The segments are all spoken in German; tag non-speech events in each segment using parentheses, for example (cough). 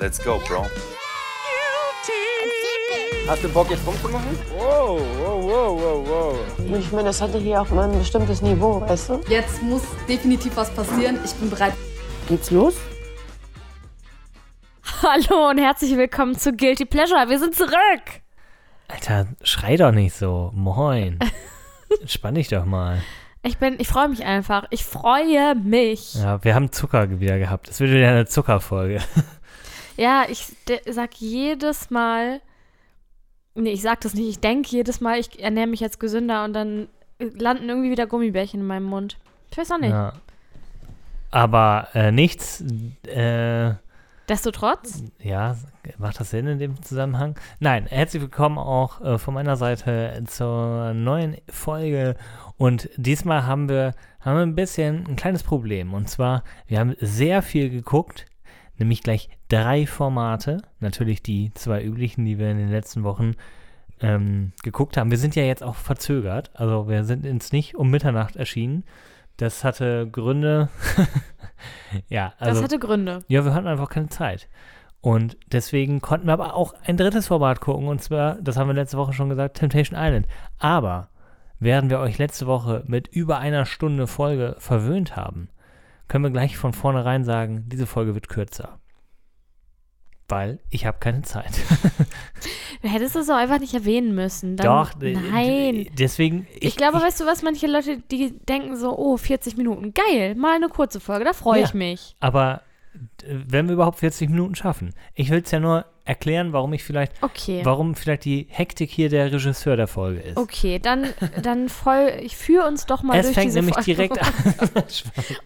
Let's go, bro. Hast du Bock, jetzt rumzumachen? Wow, wow, wow, wow, wow. Ich meine, das hatte hier auch mal ein bestimmtes Niveau, weißt du? Jetzt muss definitiv was passieren. Ich bin bereit. Geht's los? Hallo und herzlich willkommen zu Guilty Pleasure. Wir sind zurück. Alter, schrei doch nicht so. Moin. (laughs) Entspann dich doch mal. Ich bin, ich freue mich einfach. Ich freue mich. Ja, wir haben Zucker wieder gehabt. Das wird wieder eine Zuckerfolge. Ja, ich sag jedes Mal, nee, ich sag das nicht, ich denke jedes Mal, ich ernähre mich jetzt gesünder und dann landen irgendwie wieder Gummibärchen in meinem Mund. Ich weiß auch nicht. Ja. Aber äh, nichts, äh, Destotrotz, ja, macht das Sinn in dem Zusammenhang? Nein, herzlich willkommen auch äh, von meiner Seite zur neuen Folge. Und diesmal haben wir, haben wir ein bisschen ein kleines Problem. Und zwar, wir haben sehr viel geguckt, nämlich gleich drei Formate. Natürlich die zwei üblichen, die wir in den letzten Wochen ähm, geguckt haben. Wir sind ja jetzt auch verzögert. Also wir sind ins nicht um Mitternacht erschienen. Das hatte Gründe. (laughs) ja, also. das hatte Gründe. Ja, wir hatten einfach keine Zeit. Und deswegen konnten wir aber auch ein drittes Format gucken. Und zwar, das haben wir letzte Woche schon gesagt, Temptation Island. Aber während wir euch letzte Woche mit über einer Stunde Folge verwöhnt haben, können wir gleich von vornherein sagen, diese Folge wird kürzer. Weil ich habe keine Zeit. (laughs) Du hättest es auch einfach nicht erwähnen müssen. Dann, Doch, Nein. Deswegen. Ich, glaube, weißt du was, manche Leute, die denken so, oh, 40 Minuten, geil, mal eine kurze Folge, da freue Ja. ich mich. Aber wenn wir überhaupt 40 Minuten schaffen. Ich will es ja nur erklären, warum ich vielleicht, Okay. warum vielleicht die Hektik hier der Regisseur der Folge ist. Okay, dann, dann voll, ich führe uns doch mal Es durch fängt diese nämlich Folge. direkt an. (laughs)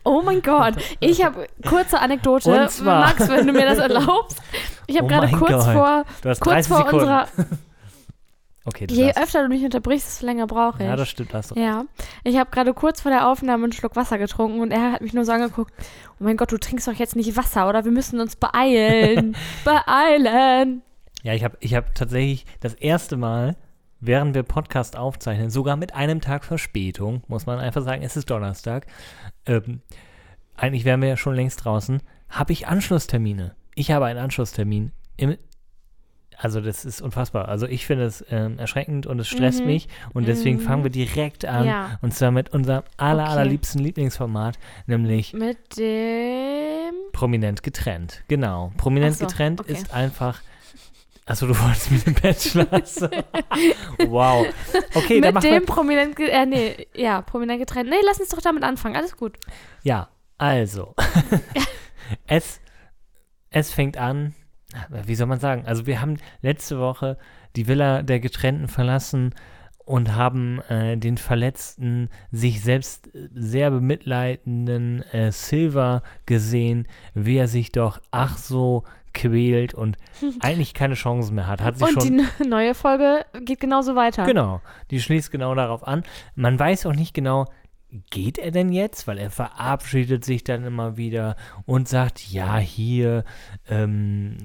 Oh mein Gott, ich habe kurze Anekdote. Und zwar- Max, wenn du mir das (laughs) erlaubst. Ich habe Oh gerade kurz Gott. vor, Du hast kurz 30 vor Sekunden. unserer. Okay, Je darfst. öfter du mich unterbrichst, desto länger brauche ich. Ja, das stimmt. Hast du Ja, ich habe gerade kurz vor der Aufnahme einen Schluck Wasser getrunken und er hat mich nur so angeguckt, oh mein Gott, du trinkst doch jetzt nicht Wasser, oder? Wir müssen uns beeilen. (laughs) beeilen. Ja, ich habe ich hab tatsächlich das erste Mal, während wir Podcast aufzeichnen, sogar mit einem Tag Verspätung, muss man einfach sagen, es ist Donnerstag, ähm, eigentlich wären wir ja schon längst draußen, habe ich Anschlusstermine. Ich habe einen Anschlusstermin im also das ist unfassbar. Also ich finde es ähm, erschreckend und es stresst Mhm. mich und deswegen Mhm. fangen wir direkt an Ja. und zwar mit unserem aller, Okay. allerliebsten Lieblingsformat, nämlich Mit dem. Prominent getrennt. Genau. Prominent so, getrennt okay. ist einfach. Achso, du (laughs) wolltest mit dem Bachelor. (laughs) wow. Okay, dann mit machen dem wir. prominent. ge- Äh, nee, ja, prominent getrennt. Nee, lass uns doch damit anfangen. Alles gut. Ja, also. (laughs) es, es fängt an. Wie soll man sagen? Also, wir haben letzte Woche die Villa der Getrennten verlassen und haben äh, den verletzten, sich selbst äh, sehr bemitleidenden äh, Silver gesehen, wie er sich doch ach so quält und (laughs) eigentlich keine Chancen mehr hat. Hat sich Und schon die ne- neue Folge geht genauso weiter. Genau, die schließt genau darauf an. Man weiß auch nicht genau, geht er denn jetzt? Weil er verabschiedet sich dann immer wieder und sagt, ja, hier, ähm,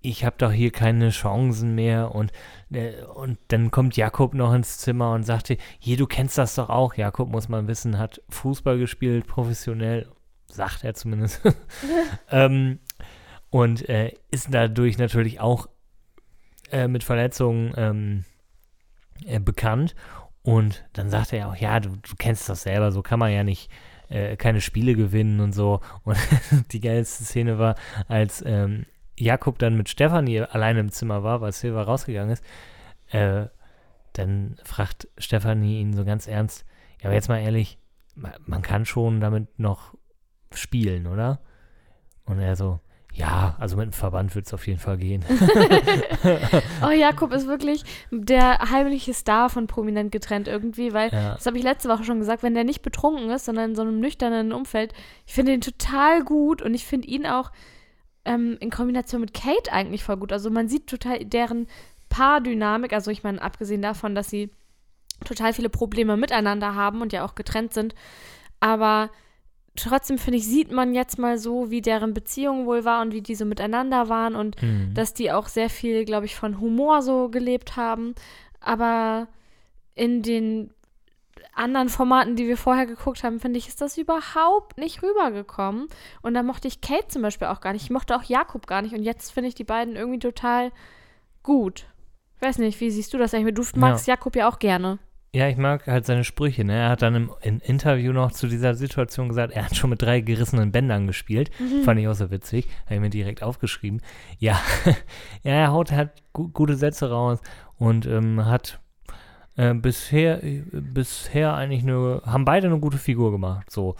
ich habe doch hier keine Chancen mehr. Und, äh, und dann kommt Jakob noch ins Zimmer und sagt, hier, du kennst das doch auch. Jakob, muss man wissen, hat Fußball gespielt, professionell, sagt er zumindest. (laughs) ähm, und äh, ist dadurch natürlich auch äh, mit Verletzungen ähm, äh, bekannt. Und dann sagt er auch, ja, du, du kennst das selber, so kann man ja nicht äh, keine Spiele gewinnen und so. Und (laughs) die geilste Szene war, als ähm, Jakob dann mit Stefanie alleine im Zimmer war, weil Silva rausgegangen ist, äh, dann fragt Stefanie ihn so ganz ernst, ja, aber jetzt mal ehrlich, ma- man kann schon damit noch spielen, oder? Und er so, ja, also mit dem Verband wird es auf jeden Fall gehen. (laughs) Oh, Jakob ist wirklich der heimliche Star von Prominent getrennt irgendwie, weil, Ja. das habe ich letzte Woche schon gesagt, wenn der nicht betrunken ist, sondern in so einem nüchternen Umfeld, ich finde ihn total gut und ich finde ihn auch ähm, in Kombination mit Kate eigentlich voll gut. Also man sieht total deren Paardynamik, also ich meine, abgesehen davon, dass sie total viele Probleme miteinander haben und ja auch getrennt sind, aber trotzdem finde ich, sieht man jetzt mal so, wie deren Beziehung wohl war und wie die so miteinander waren und Mhm. dass die auch sehr viel, glaube ich, von Humor so gelebt haben. Aber in den anderen Formaten, die wir vorher geguckt haben, finde ich, ist das überhaupt nicht rübergekommen. Und da mochte ich Kate zum Beispiel auch gar nicht. Ich mochte auch Jakob gar nicht. Und jetzt finde ich die beiden irgendwie total gut. Ich weiß nicht, wie siehst du das eigentlich? Du magst Jakob ja auch gerne. Ja, ich mag halt seine Sprüche. Ne? Er hat dann im, im, Interview noch zu dieser Situation gesagt, er hat schon mit drei gerissenen Bändern gespielt. Mhm. Fand ich auch so witzig. Habe ich mir direkt aufgeschrieben. Ja, (laughs) ja er haut halt gu gute Sätze raus und ähm, hat äh, bisher, äh, bisher eigentlich nur, haben beide eine gute Figur gemacht. So.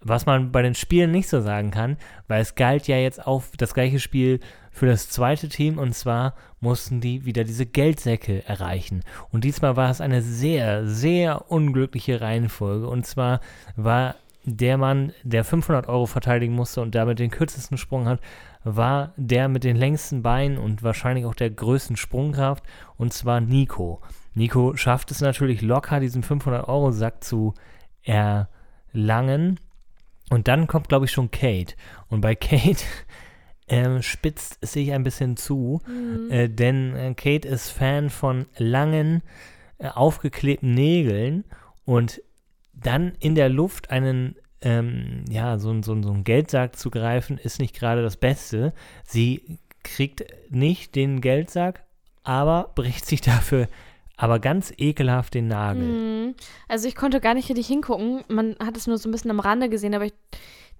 Was man bei den Spielen nicht so sagen kann, weil es galt ja jetzt auch das gleiche Spiel für das zweite Team und zwar mussten die wieder diese Geldsäcke erreichen. Und diesmal war es eine sehr, sehr unglückliche Reihenfolge. Und zwar war der Mann, der 500 Euro verteidigen musste und damit den kürzesten Sprung hat, war der mit den längsten Beinen und wahrscheinlich auch der größten Sprungkraft und zwar Nico. Nico schafft es natürlich locker, diesen 500-Euro-Sack zu erlangen. Und dann kommt, glaube ich, schon Kate. Und bei Kate ähm, spitzt sich ein bisschen zu, mhm. äh, denn äh, Kate ist Fan von langen, äh, aufgeklebten Nägeln und dann in der Luft einen, ähm, ja, so, so, so einen Geldsack zu greifen, ist nicht gerade das Beste. Sie kriegt nicht den Geldsack, aber bricht sich dafür aber ganz ekelhaft den Nagel. Mhm. Also ich konnte gar nicht richtig hingucken. Man hat es nur so ein bisschen am Rande gesehen, aber ich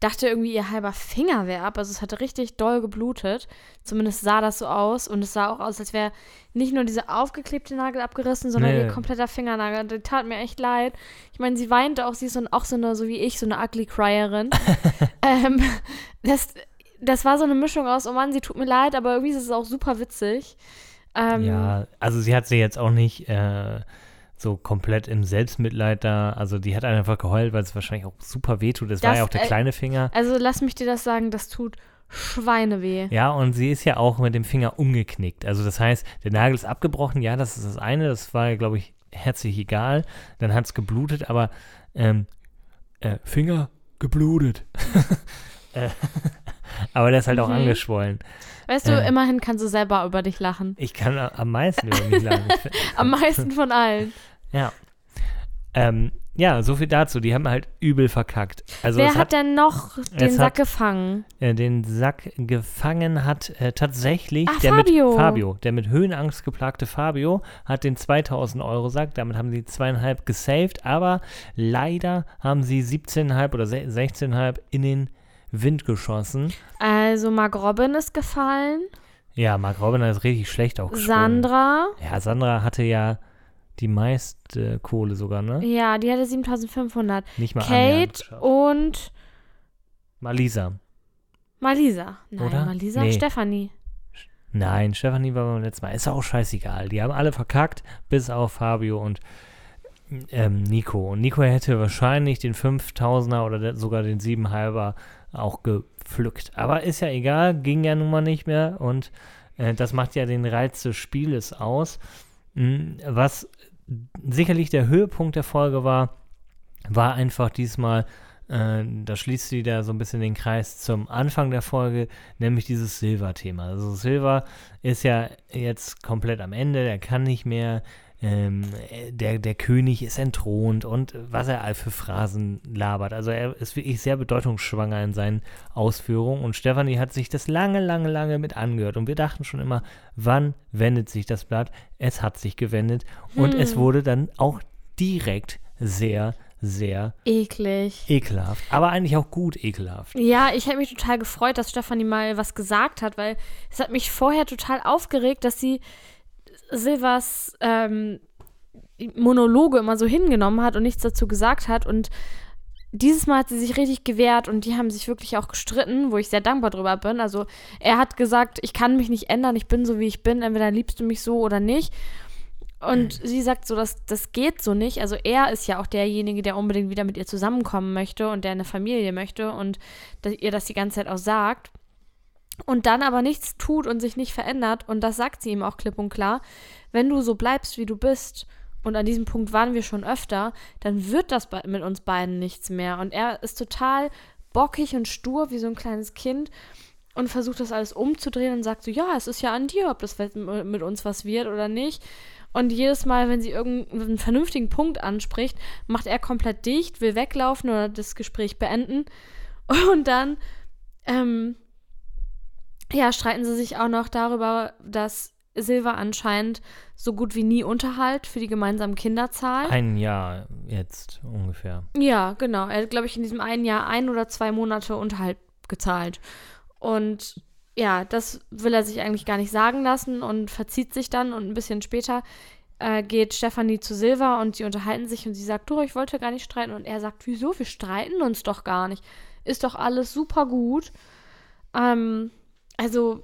dachte irgendwie, ihr halber Finger wäre ab. Also es hatte richtig doll geblutet. Zumindest sah das so aus. Und es sah auch aus, als wäre nicht nur dieser aufgeklebte Nagel abgerissen, sondern nee. ihr kompletter Fingernagel. Das tat mir echt leid. Ich meine, sie weinte auch, sie ist so, auch so eine, so wie ich, so eine ugly Cryerin. (laughs) ähm, das, das war so eine Mischung aus, oh Mann, sie tut mir leid, aber irgendwie ist es auch super witzig. Ähm, ja, also sie hat sie jetzt auch nicht äh, so komplett im Selbstmitleid da. Also die hat einfach geheult, weil es wahrscheinlich auch super weh tut. Das, das war ja auch der äh, kleine Finger. Also lass mich dir das sagen, das tut Schweineweh. Ja, und sie ist ja auch mit dem Finger umgeknickt. Also das heißt, der Nagel ist abgebrochen, ja, das ist das eine, das war, glaube ich, herzlich egal. Dann hat es geblutet, aber ähm, äh, Finger geblutet. (laughs) Äh, (laughs) aber der ist halt auch mhm. angeschwollen. Weißt du, äh, immerhin kannst du selber über dich lachen. Ich kann am meisten über mich lachen. (laughs) am meisten von allen. Ja. Ähm, ja, so viel dazu. Die haben halt übel verkackt. Also Wer hat, hat, denn noch den Sack hat, gefangen? Äh, den Sack gefangen hat äh, tatsächlich Ach, der Fabio. mit Fabio. Der mit Höhenangst geplagte Fabio hat den 2000 Euro Sack. Damit haben sie zweieinhalb gesaved. Aber leider haben sie 17,5 oder 16,5 in den Wind geschossen. Also Mark Robin ist gefallen. Ja, Mark Robin ist richtig schlecht auch gesprungen. Sandra. Ja, Sandra hatte ja die meiste Kohle sogar, ne? Ja, die hatte 7500. Nicht mal Kate und Malisa. Malisa. Nein, Oder? Malisa nee. Stefanie. Nein, Stefanie war beim letzten Mal. Ist auch scheißegal. Die haben alle verkackt, bis auf Fabio und ähm, Nico. Und Nico hätte wahrscheinlich den 5000er oder sogar den 7,5er auch gepflückt. Aber ist ja egal, ging ja nun mal nicht mehr und äh, das macht ja den Reiz des Spieles aus. Hm, was sicherlich der Höhepunkt der Folge war, war einfach diesmal, äh, da schließt sie da so ein bisschen den Kreis zum Anfang der Folge, nämlich dieses Silver-Thema. Also Silver ist ja jetzt komplett am Ende, der kann nicht mehr, ähm, der, der König ist entthront und was er all für Phrasen labert. Also er ist wirklich sehr bedeutungsschwanger in seinen Ausführungen und Stefanie hat sich das lange, lange, lange mit angehört und wir dachten schon immer, wann wendet sich das Blatt? Es hat sich gewendet und es hm. wurde dann auch direkt sehr, sehr eklig. Ekelhaft. Aber eigentlich auch gut ekelhaft. Ja, ich habe mich total gefreut, dass Stefanie mal was gesagt hat, weil es hat mich vorher total aufgeregt, dass sie Silvers ähm, Monologe immer so hingenommen hat und nichts dazu gesagt hat. Und dieses Mal hat sie sich richtig gewehrt und die haben sich wirklich auch gestritten, wo ich sehr dankbar drüber bin. Also er hat gesagt, ich kann mich nicht ändern, ich bin so wie ich bin, entweder liebst du mich so oder nicht. Und mhm. sie sagt so, dass das geht so nicht. Also er ist ja auch derjenige, der unbedingt wieder mit ihr zusammenkommen möchte und der eine Familie möchte und ihr das die ganze Zeit auch sagt und dann aber nichts tut und sich nicht verändert, und das sagt sie ihm auch klipp und klar, wenn du so bleibst, wie du bist, und an diesem Punkt waren wir schon öfter, dann wird das mit uns beiden nichts mehr. Und er ist total bockig und stur wie so ein kleines Kind und versucht das alles umzudrehen und sagt so, ja, es ist ja an dir, ob das mit uns was wird oder nicht. Und jedes Mal, wenn sie irgendeinen vernünftigen Punkt anspricht, macht er komplett dicht, will weglaufen oder das Gespräch beenden. (laughs) Und dann, ähm, ja, streiten sie sich auch noch darüber, dass Silva anscheinend so gut wie nie Unterhalt für die gemeinsamen Kinder zahlt. Ein Jahr jetzt ungefähr. Ja, genau. Er hat, glaube ich, in diesem einen Jahr ein oder zwei Monate Unterhalt gezahlt. Und ja, das will er sich eigentlich gar nicht sagen lassen und verzieht sich dann. Und ein bisschen später äh, geht Stefanie zu Silva und sie unterhalten sich und sie sagt, du, ich wollte gar nicht streiten. Und er sagt, wieso? Wir streiten uns doch gar nicht. Ist doch alles super gut. Ähm, also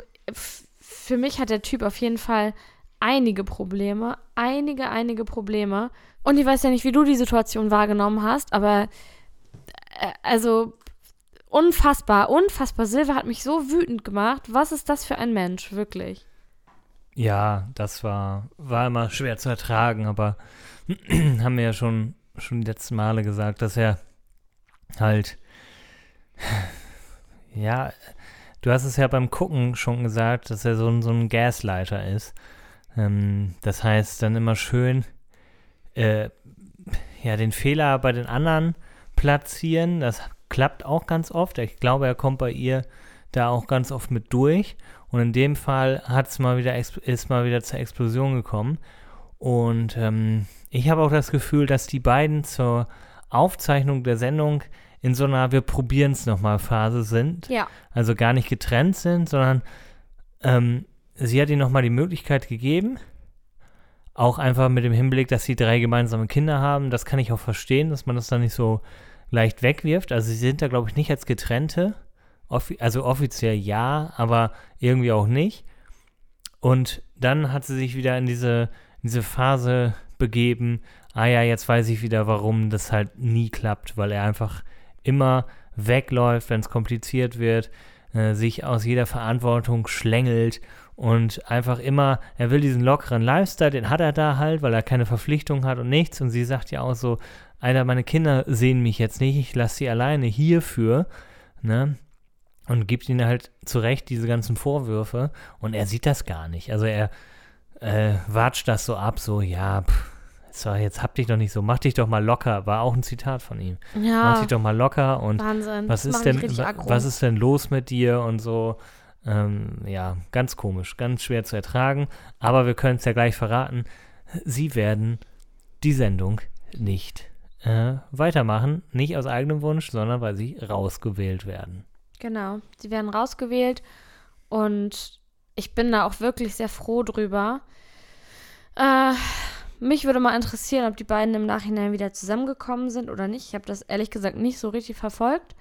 für mich hat der Typ auf jeden Fall einige Probleme. Einige, einige Probleme. Und ich weiß ja nicht, wie du die Situation wahrgenommen hast, aber äh, also unfassbar, unfassbar. Silva hat mich so wütend gemacht. Was ist das für ein Mensch, wirklich? Ja, das war, war immer schwer zu ertragen, aber (clears throat) haben wir ja schon, schon die letzten Male gesagt, dass er halt, ja, du hast es ja beim Gucken schon gesagt, dass er so ein, so ein Gaslighter ist. Ähm, das heißt, dann immer schön, äh, ja, den Fehler bei den anderen platzieren. Das klappt auch ganz oft. Ich glaube, er kommt bei ihr da auch ganz oft mit durch. Und in dem Fall hat's mal wieder ist mal wieder zur Explosion gekommen. Und ähm, ich habe auch das Gefühl, dass die beiden zur Aufzeichnung der Sendung in so einer Wir probieren es nochmal Phase sind. Ja. Also gar nicht getrennt sind, sondern ähm, sie hat ihnen nochmal die Möglichkeit gegeben. Auch einfach mit dem Hinblick, dass sie drei gemeinsame Kinder haben. Das kann ich auch verstehen, dass man das dann nicht so leicht wegwirft. Also sie sind da, glaube ich, nicht als getrennte. Offi also offiziell ja, aber irgendwie auch nicht. Und dann hat sie sich wieder in diese, in diese Phase begeben. Ah ja, jetzt weiß ich wieder, warum das halt nie klappt, weil er einfach immer wegläuft, wenn es kompliziert wird, äh, sich aus jeder Verantwortung schlängelt und einfach immer, er will diesen lockeren Lifestyle, den hat er da halt, weil er keine Verpflichtung hat und nichts. Und sie sagt ja auch so, Alter, meine Kinder sehen mich jetzt nicht, ich lasse sie alleine hierfür, ne? Und gibt ihnen halt zurecht diese ganzen Vorwürfe und er sieht das gar nicht. Also er äh, watscht das so ab, so, ja, pff, so, jetzt hab dich doch nicht so, mach dich doch mal locker, war auch ein Zitat von ihm. Ja. Mach dich doch mal locker und Wahnsinn. was ist denn, was ist denn los mit dir und so. Ähm, ja, ganz komisch, ganz schwer zu ertragen. Aber wir können es ja gleich verraten. Sie werden die Sendung nicht äh, weitermachen. Nicht aus eigenem Wunsch, sondern weil sie rausgewählt werden. Genau, sie werden rausgewählt und ich bin da auch wirklich sehr froh drüber. Äh, mich würde mal interessieren, ob die beiden im Nachhinein wieder zusammengekommen sind oder nicht. Ich habe das ehrlich gesagt nicht so richtig verfolgt.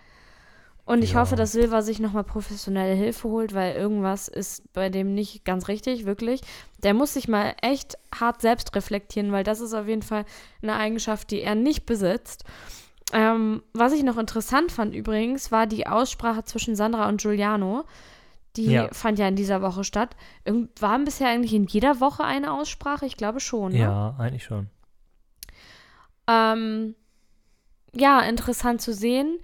Und ich Ja. hoffe, dass Silva sich nochmal professionelle Hilfe holt, weil irgendwas ist bei dem nicht ganz richtig, wirklich. Der muss sich mal echt hart selbst reflektieren, weil das ist auf jeden Fall eine Eigenschaft, die er nicht besitzt. Ähm, was ich noch interessant fand übrigens, war die Aussprache zwischen Sandra und Giuliano. Die Ja. fand ja in dieser Woche statt. Irgend, war bisher eigentlich in jeder Woche eine Aussprache? Ich glaube schon. Ne? Ja, eigentlich schon. Ähm, ja, interessant zu sehen,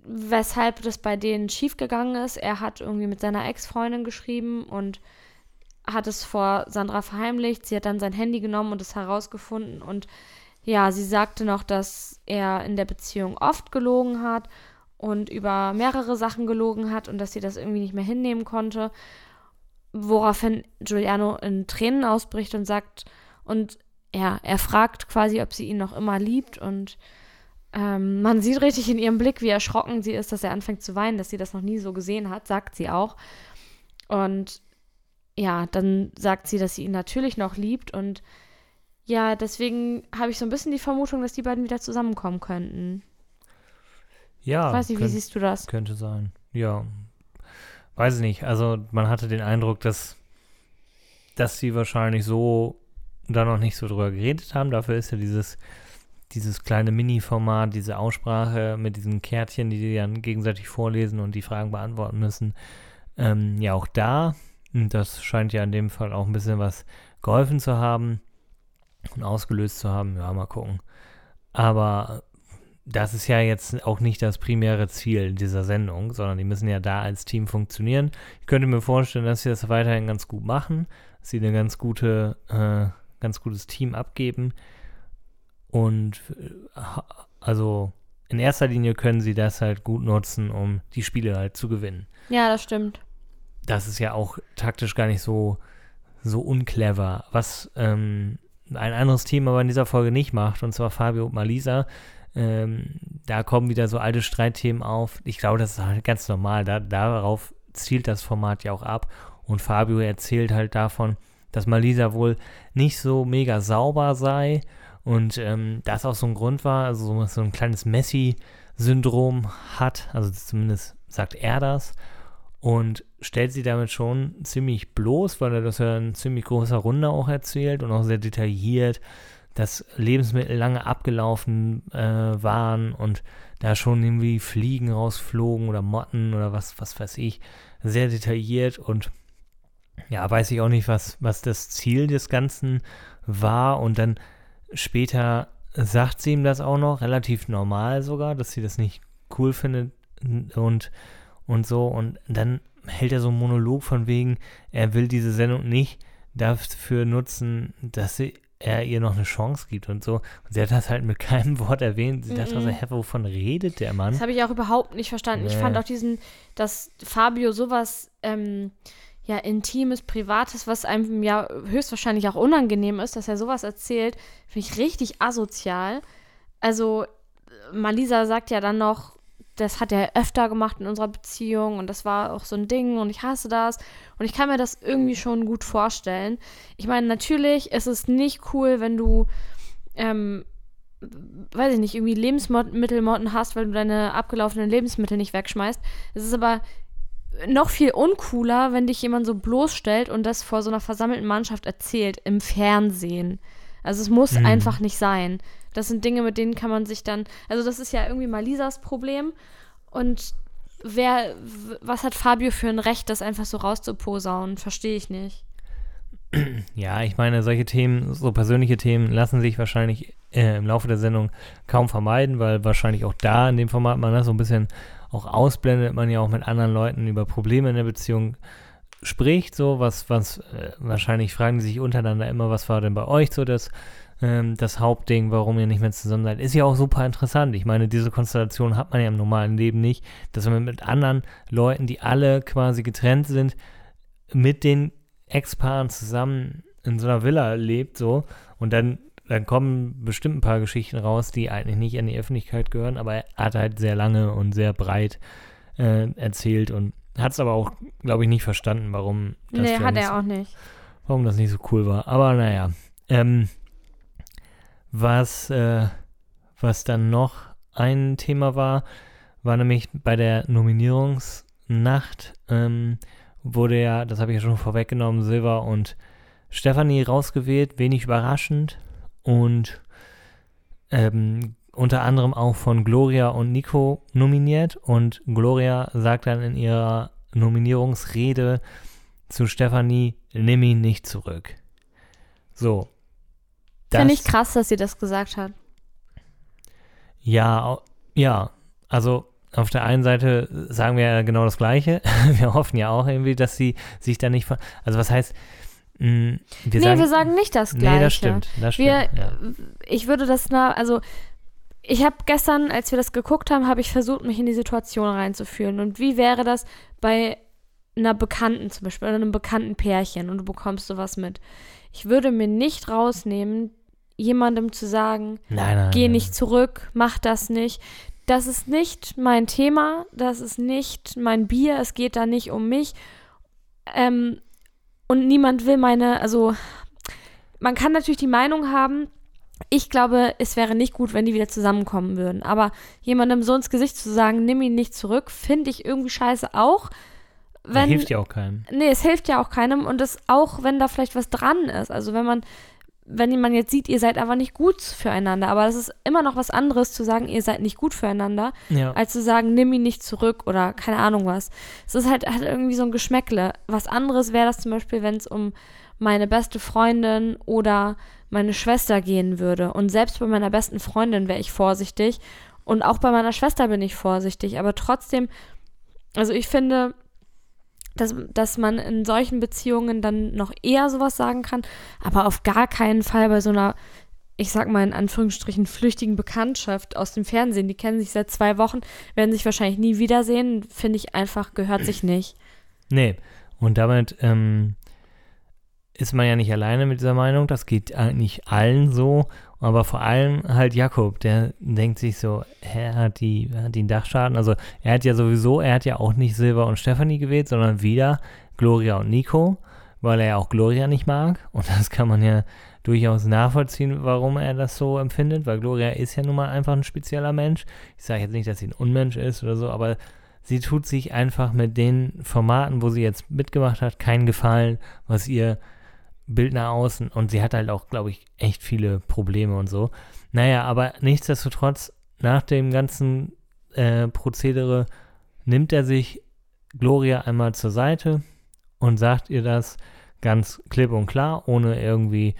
weshalb das bei denen schiefgegangen ist. Er hat irgendwie mit seiner Ex-Freundin geschrieben und hat es vor Sandra verheimlicht. Sie hat dann sein Handy genommen und es herausgefunden. Und ja, sie sagte noch, dass er in der Beziehung oft gelogen hat und über mehrere Sachen gelogen hat und dass sie das irgendwie nicht mehr hinnehmen konnte. Woraufhin Giuliano in Tränen ausbricht und sagt, und ja, er fragt quasi, ob sie ihn noch immer liebt und ähm, man sieht richtig in ihrem Blick, wie erschrocken sie ist, dass er anfängt zu weinen, dass sie das noch nie so gesehen hat, sagt sie auch. Und ja, dann sagt sie, dass sie ihn natürlich noch liebt und ja, deswegen habe ich so ein bisschen die Vermutung, dass die beiden wieder zusammenkommen könnten. Ja, Ich weiß nicht, wie könnt- siehst du das? könnte sein. Ja, weiß ich nicht. Also man hatte den Eindruck, dass, dass sie wahrscheinlich so da noch nicht so drüber geredet haben. Dafür ist ja dieses, dieses kleine Mini-Format, diese Aussprache mit diesen Kärtchen, die die dann gegenseitig vorlesen und die Fragen beantworten müssen, ähm, ja auch da. Und das scheint ja in dem Fall auch ein bisschen was geholfen zu haben und ausgelöst zu haben. Ja, mal gucken. Aber das ist ja jetzt auch nicht das primäre Ziel dieser Sendung, sondern die müssen ja da als Team funktionieren. Ich könnte mir vorstellen, dass sie das weiterhin ganz gut machen, dass sie eine ganz gute äh, ganz gutes Team abgeben. Und äh, also in erster Linie können sie das halt gut nutzen, um die Spiele halt zu gewinnen. Ja, das stimmt. Das ist ja auch taktisch gar nicht so, so unclever. Was ähm, ein anderes Team aber in dieser Folge nicht macht, und zwar Fabio und Malisa. Ähm, da kommen wieder so alte Streitthemen auf. Ich glaube, das ist halt ganz normal. Da, darauf zielt das Format ja auch ab. Und Fabio erzählt halt davon, dass Malisa wohl nicht so mega sauber sei und ähm, das auch so ein Grund war, also so ein kleines Messi-Syndrom hat, also zumindest sagt er das und stellt sie damit schon ziemlich bloß, weil er das ja in ziemlich großer Runde auch erzählt und auch sehr detailliert, dass Lebensmittel lange abgelaufen äh, waren und da schon irgendwie Fliegen rausflogen oder Motten oder was, was weiß ich, sehr detailliert und ja, weiß ich auch nicht, was, was das Ziel des Ganzen war und dann später sagt sie ihm das auch noch, relativ normal sogar, dass sie das nicht cool findet und, und so. Und dann hält er so einen Monolog von wegen, er will diese Sendung nicht dafür nutzen, dass sie, er ihr noch eine Chance gibt und so. Und sie hat das halt mit keinem (laughs) Wort erwähnt. Sie mm -mm. dachte so, hä, wovon redet der Mann? Das habe ich auch überhaupt nicht verstanden. Nee. Ich fand auch diesen, dass Fabio sowas ähm, ja, Intimes, Privates, was einem ja höchstwahrscheinlich auch unangenehm ist, dass er sowas erzählt, finde ich richtig asozial. Also, Malisa sagt ja dann noch, das hat er öfter gemacht in unserer Beziehung und das war auch so ein Ding und ich hasse das. Und ich kann mir das irgendwie schon gut vorstellen. Ich meine, natürlich ist es nicht cool, wenn du, ähm, weiß ich nicht, irgendwie Lebensmittelmotten hast, weil du deine abgelaufenen Lebensmittel nicht wegschmeißt. Es ist aber noch viel uncooler, wenn dich jemand so bloßstellt und das vor so einer versammelten Mannschaft erzählt im Fernsehen. Also es muss mhm. einfach nicht sein. Das sind Dinge, mit denen kann man sich dann, also das ist ja irgendwie mal Lisas Problem und wer, was hat Fabio für ein Recht, das einfach so rauszuposaunen? Verstehe ich nicht. Ja, ich meine, solche Themen, so persönliche Themen lassen sich wahrscheinlich äh, im Laufe der Sendung kaum vermeiden, weil wahrscheinlich auch da in dem Format man das so ein bisschen auch ausblendet, man ja auch mit anderen Leuten über Probleme in der Beziehung spricht, so was, was äh, wahrscheinlich fragen die sich untereinander immer, was war denn bei euch so das, ähm, das Hauptding, warum ihr nicht mehr zusammen seid, ist ja auch super interessant. Ich meine, diese Konstellation hat man ja im normalen Leben nicht, dass man mit anderen Leuten, die alle quasi getrennt sind, mit den Ex-Paaren zusammen in so einer Villa lebt, so und dann dann kommen bestimmt ein paar Geschichten raus, die eigentlich nicht an die Öffentlichkeit gehören, aber er hat halt sehr lange und sehr breit äh, erzählt und hat es aber auch, glaube ich, nicht verstanden, warum das Nee, hat er auch nicht. Warum das nicht so cool war. Aber naja. Ähm, was, äh, was dann noch ein Thema war, war nämlich bei der Nominierungsnacht ähm, wurde ja, das habe ich ja schon vorweggenommen, Silva und Stefanie rausgewählt, wenig überraschend und ähm, unter anderem auch von Gloria und Nico nominiert. Und Gloria sagt dann in ihrer Nominierungsrede zu Stefanie, nimm ihn nicht zurück. So. Finde ich krass, dass sie das gesagt hat. Ja, ja. Also auf der einen Seite sagen wir ja genau das Gleiche. (laughs) wir hoffen ja auch irgendwie, dass sie sich da nicht. Also was heißt, Mm, wir nee, sagen, wir sagen nicht das Gleiche. Nee, das stimmt. Das stimmt wir, ja. Ich würde das, na, also ich habe gestern, als wir das geguckt haben, habe ich versucht, mich in die Situation reinzufühlen. Und wie wäre das bei einer Bekannten zum Beispiel oder einem bekannten Pärchen und du bekommst sowas mit? Ich würde mir nicht rausnehmen, jemandem zu sagen, nein, nein, geh nicht zurück, mach das nicht. Das ist nicht mein Thema, das ist nicht mein Bier, es geht da nicht um mich. Ähm, und niemand will meine, also man kann natürlich die Meinung haben, ich glaube, es wäre nicht gut, wenn die wieder zusammenkommen würden. Aber jemandem so ins Gesicht zu sagen, nimm ihn nicht zurück, finde ich irgendwie scheiße auch. Wenn, hilft ja auch keinem. Nee, es hilft ja auch keinem und das auch, wenn da vielleicht was dran ist. Also wenn man wenn man jetzt sieht, ihr seid aber nicht gut füreinander, aber das ist immer noch was anderes zu sagen, ihr seid nicht gut füreinander, ja. als zu sagen, nimm ihn nicht zurück oder keine Ahnung was. Es ist halt, halt irgendwie so ein Geschmäckle. Was anderes wäre das zum Beispiel, wenn es um meine beste Freundin oder meine Schwester gehen würde. Und selbst bei meiner besten Freundin wäre ich vorsichtig. Und auch bei meiner Schwester bin ich vorsichtig. Aber trotzdem, also ich finde, dass, dass man in solchen Beziehungen dann noch eher sowas sagen kann, aber auf gar keinen Fall bei so einer, ich sag mal in Anführungsstrichen, flüchtigen Bekanntschaft aus dem Fernsehen. Die kennen sich seit zwei Wochen, werden sich wahrscheinlich nie wiedersehen. Finde ich einfach, gehört sich nicht. Nee. Und damit ähm, ist man ja nicht alleine mit dieser Meinung. Das geht eigentlich allen so. Aber vor allem halt Jakob, der denkt sich so, er hat, die, hat den Dachschaden. Also er hat ja sowieso, er hat ja auch nicht Silber und Stephanie gewählt, sondern wieder Gloria und Nico, weil er ja auch Gloria nicht mag. Und das kann man ja durchaus nachvollziehen, warum er das so empfindet, weil Gloria ist ja nun mal einfach ein spezieller Mensch. Ich sage jetzt nicht, dass sie ein Unmensch ist oder so, aber sie tut sich einfach mit den Formaten, wo sie jetzt mitgemacht hat, keinen Gefallen, was ihr Bild nach außen und sie hat halt auch, glaube ich, echt viele Probleme und so. Naja, aber nichtsdestotrotz, nach dem ganzen äh, Prozedere nimmt er sich Gloria einmal zur Seite und sagt ihr das ganz klipp und klar, ohne irgendwie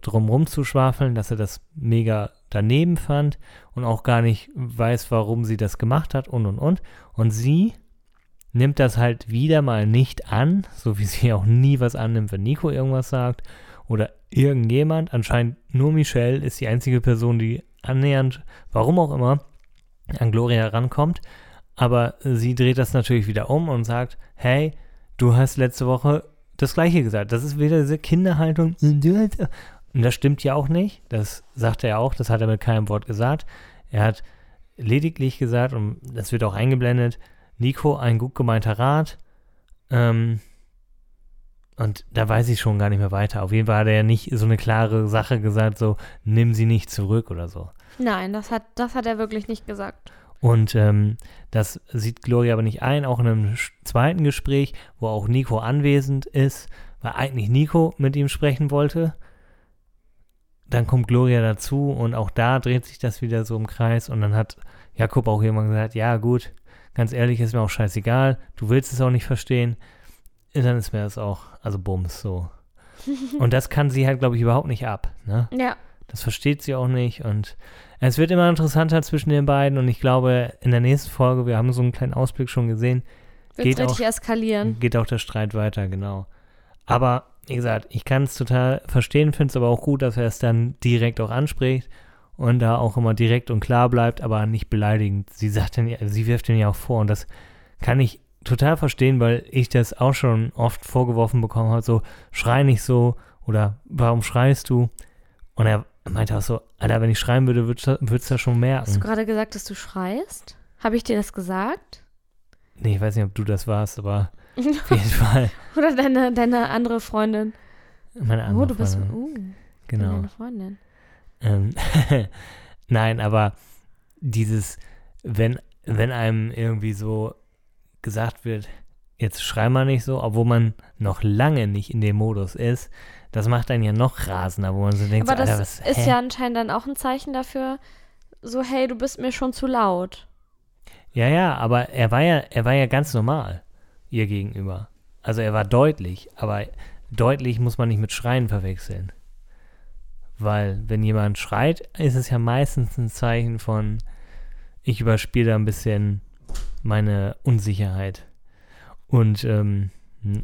drumrum zu schwafeln, dass er das mega daneben fand und auch gar nicht weiß, warum sie das gemacht hat und und und. Und sie nimmt das halt wieder mal nicht an, so wie sie auch nie was annimmt, wenn Nico irgendwas sagt oder irgendjemand. Anscheinend nur Michelle ist die einzige Person, die annähernd, warum auch immer, an Gloria rankommt. Aber sie dreht das natürlich wieder um und sagt, hey, du hast letzte Woche das gleiche gesagt. Das ist wieder diese Kinderhaltung. Und das stimmt ja auch nicht. Das sagt er auch, das hat er mit keinem Wort gesagt. Er hat lediglich gesagt, und das wird auch eingeblendet, Nico, ein gut gemeinter Rat. Ähm, und da weiß ich schon gar nicht mehr weiter. Auf jeden Fall hat er ja nicht so eine klare Sache gesagt, so, nimm sie nicht zurück oder so. Nein, das hat, das hat er wirklich nicht gesagt. Und ähm, das sieht Gloria aber nicht ein, auch in einem zweiten Gespräch, wo auch Nico anwesend ist, weil eigentlich Nico mit ihm sprechen wollte. Dann kommt Gloria dazu und auch da dreht sich das wieder so im Kreis und dann hat Jakob auch jemand gesagt, ja gut, ganz ehrlich, ist mir auch scheißegal, du willst es auch nicht verstehen, dann ist mir das auch, also Bums, so. (laughs) und das kann sie halt, glaube ich, überhaupt nicht ab, ne? Ja. Das versteht sie auch nicht und es wird immer interessanter zwischen den beiden und ich glaube, in der nächsten Folge, wir haben so einen kleinen Ausblick schon gesehen, wird geht richtig auch, eskalieren. Geht auch der Streit weiter, genau. Aber, wie gesagt, ich kann es total verstehen, finde es aber auch gut, dass er es dann direkt auch anspricht und da auch immer direkt und klar bleibt, aber nicht beleidigend. Sie sagt dann, sie wirft ihn ja auch vor und das kann ich total verstehen, weil ich das auch schon oft vorgeworfen bekommen habe, so schrei nicht so oder warum schreist du? Und er meinte auch so, Alter, wenn ich schreien würde, würdest du das schon merken. Hast du gerade gesagt, dass du schreist? Habe ich dir das gesagt? Nee, ich weiß nicht, ob du das warst, aber (laughs) auf jeden Fall. Oder deine, deine andere Freundin. Meine andere Oh, du bist, Freundin. uh, genau. deine Freundin. Ähm, (laughs) Nein, aber dieses, wenn, wenn einem irgendwie so gesagt wird, jetzt schrei mal nicht so, obwohl man noch lange nicht in dem Modus ist, das macht einen ja noch rasender, wo man so denkt, Aber so, das Alter, was, ist hä? ja anscheinend dann auch ein Zeichen dafür, so, hey, du bist mir schon zu laut. Ja, ja, aber er war ja, er war ja ganz normal ihr gegenüber. Also er war deutlich, aber deutlich muss man nicht mit Schreien verwechseln. Weil wenn jemand schreit, ist es ja meistens ein Zeichen von, ich überspiele da ein bisschen meine Unsicherheit. Und ähm,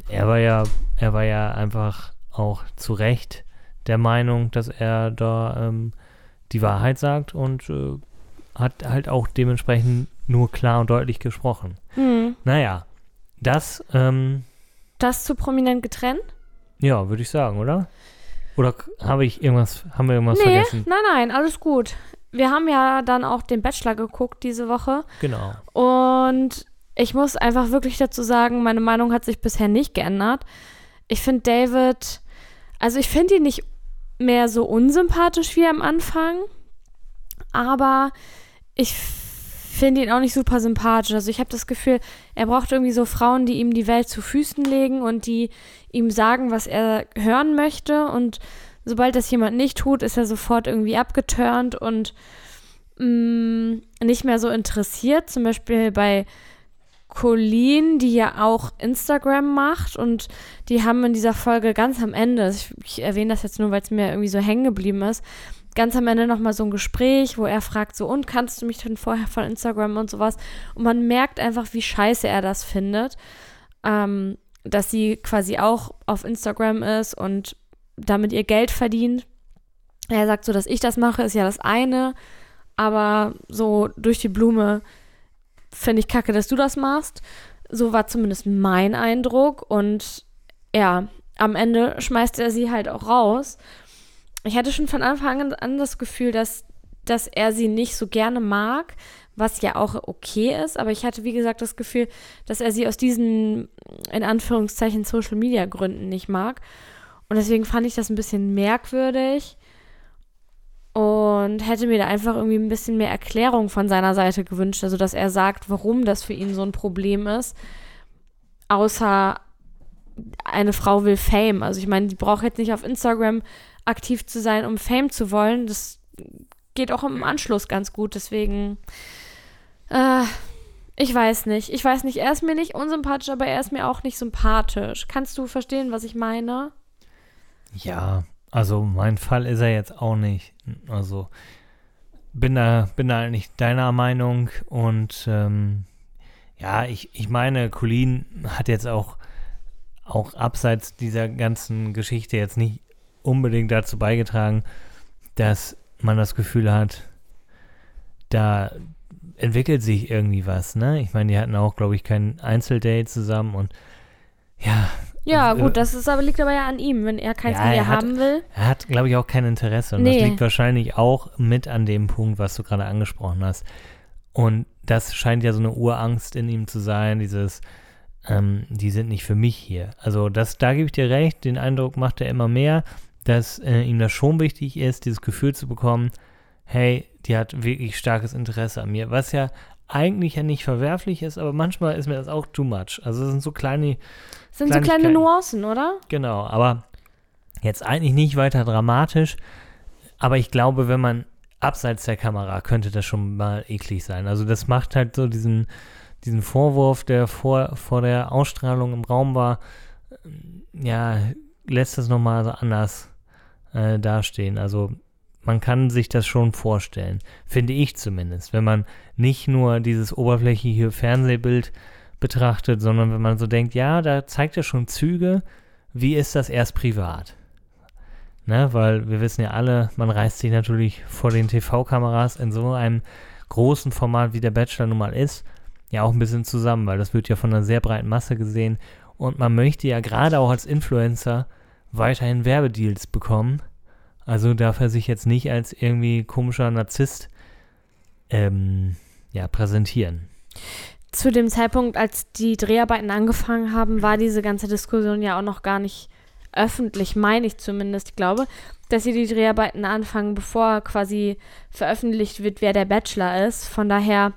er war ja, er war ja einfach auch zu Recht der Meinung, dass er da ähm, die Wahrheit sagt und äh, hat halt auch dementsprechend nur klar und deutlich gesprochen. Hm. Naja, das, ähm, Das zu prominent getrennt? ja, würde ich sagen, oder? Oder habe ich irgendwas, haben wir irgendwas nee, vergessen? nein, nein, alles gut. Wir haben ja dann auch den Bachelor geguckt diese Woche Genau. und ich muss einfach wirklich dazu sagen, meine Meinung hat sich bisher nicht geändert. Ich finde David, also ich finde ihn nicht mehr so unsympathisch wie am Anfang, aber ich finde ihn auch nicht super sympathisch. Also ich habe das Gefühl, er braucht irgendwie so Frauen, die ihm die Welt zu Füßen legen und die ihm sagen, was er hören möchte. Und sobald das jemand nicht tut, ist er sofort irgendwie abgeturnt und mh, nicht mehr so interessiert. Zum Beispiel bei Colleen, die ja auch Instagram macht und die haben in dieser Folge ganz am Ende, ich, ich erwähne das jetzt nur, weil es mir irgendwie so hängen geblieben ist, ganz am Ende nochmal so ein Gespräch, wo er fragt so, und kannst du mich denn vorher von Instagram und sowas? Und man merkt einfach, wie scheiße er das findet. Ähm, dass sie quasi auch auf Instagram ist und damit ihr Geld verdient. Er sagt so, dass ich das mache, ist ja das eine, aber so durch die Blume finde ich kacke, dass du das machst. So war zumindest mein Eindruck und ja, am Ende schmeißt er sie halt auch raus. Ich hatte schon von Anfang an das Gefühl, dass, dass er sie nicht so gerne mag, was ja auch okay ist, aber ich hatte, wie gesagt, das Gefühl, dass er sie aus diesen, in Anführungszeichen, Social-Media-Gründen nicht mag. Und deswegen fand ich das ein bisschen merkwürdig und hätte mir da einfach irgendwie ein bisschen mehr Erklärung von seiner Seite gewünscht, also dass er sagt, warum das für ihn so ein Problem ist, außer eine Frau will Fame. Also ich meine, die braucht jetzt nicht auf Instagram aktiv zu sein, um Fame zu wollen. Das geht auch im Anschluss ganz gut. Deswegen, äh, ich weiß nicht. Ich weiß nicht, er ist mir nicht unsympathisch, aber er ist mir auch nicht sympathisch. Kannst du verstehen, was ich meine? Ja, also mein Fall ist er jetzt auch nicht. Also bin da, bin da nicht deiner Meinung und ähm, ja, ich, ich meine, Colin hat jetzt auch, auch abseits dieser ganzen Geschichte jetzt nicht unbedingt dazu beigetragen, dass man das Gefühl hat, da entwickelt sich irgendwie was, ne? Ich meine, die hatten auch, glaube ich, kein Einzeldate zusammen und ja. Ja, äh, gut, das ist aber, liegt aber ja an ihm, wenn er keins Ja, hat- haben will. Er hat, glaube ich, auch kein Interesse. Und Nee. das liegt wahrscheinlich auch mit an dem Punkt, was du gerade angesprochen hast. Und das scheint ja so eine Urangst in ihm zu sein, dieses, ähm, die sind nicht für mich hier. Also das, da gebe ich dir recht, den Eindruck macht er immer mehr, dass äh, ihm das schon wichtig ist, dieses Gefühl zu bekommen, hey, die hat wirklich starkes Interesse an mir, was ja eigentlich ja nicht verwerflich ist, aber manchmal ist mir das auch too much. Also es sind so kleine, Das sind so kleine. Nuancen, oder? Genau, aber jetzt eigentlich nicht weiter dramatisch. Aber ich glaube, wenn man abseits der Kamera könnte das schon mal eklig sein. Also das macht halt so diesen, diesen Vorwurf, der vor, vor der Ausstrahlung im Raum war, ähm, ja, lässt das nochmal so anders äh, dastehen. Also man kann sich das schon vorstellen, finde ich zumindest, wenn man nicht nur dieses oberflächliche Fernsehbild betrachtet, sondern wenn man so denkt, ja, da zeigt er schon Züge, wie ist das erst privat? Ne, weil wir wissen ja alle, man reißt sich natürlich vor den TV-Kameras in so einem großen Format, wie der Bachelor nun mal ist, ja auch ein bisschen zusammen, weil das wird ja von einer sehr breiten Masse gesehen und man möchte ja gerade auch als Influencer weiterhin Werbedeals bekommen. Also darf er sich jetzt nicht als irgendwie komischer Narzisst ähm, ja, präsentieren. Zu dem Zeitpunkt, als die Dreharbeiten angefangen haben, war diese ganze Diskussion ja auch noch gar nicht öffentlich, meine ich zumindest. Ich glaube, dass sie die Dreharbeiten anfangen, bevor quasi veröffentlicht wird, wer der Bachelor ist. Von daher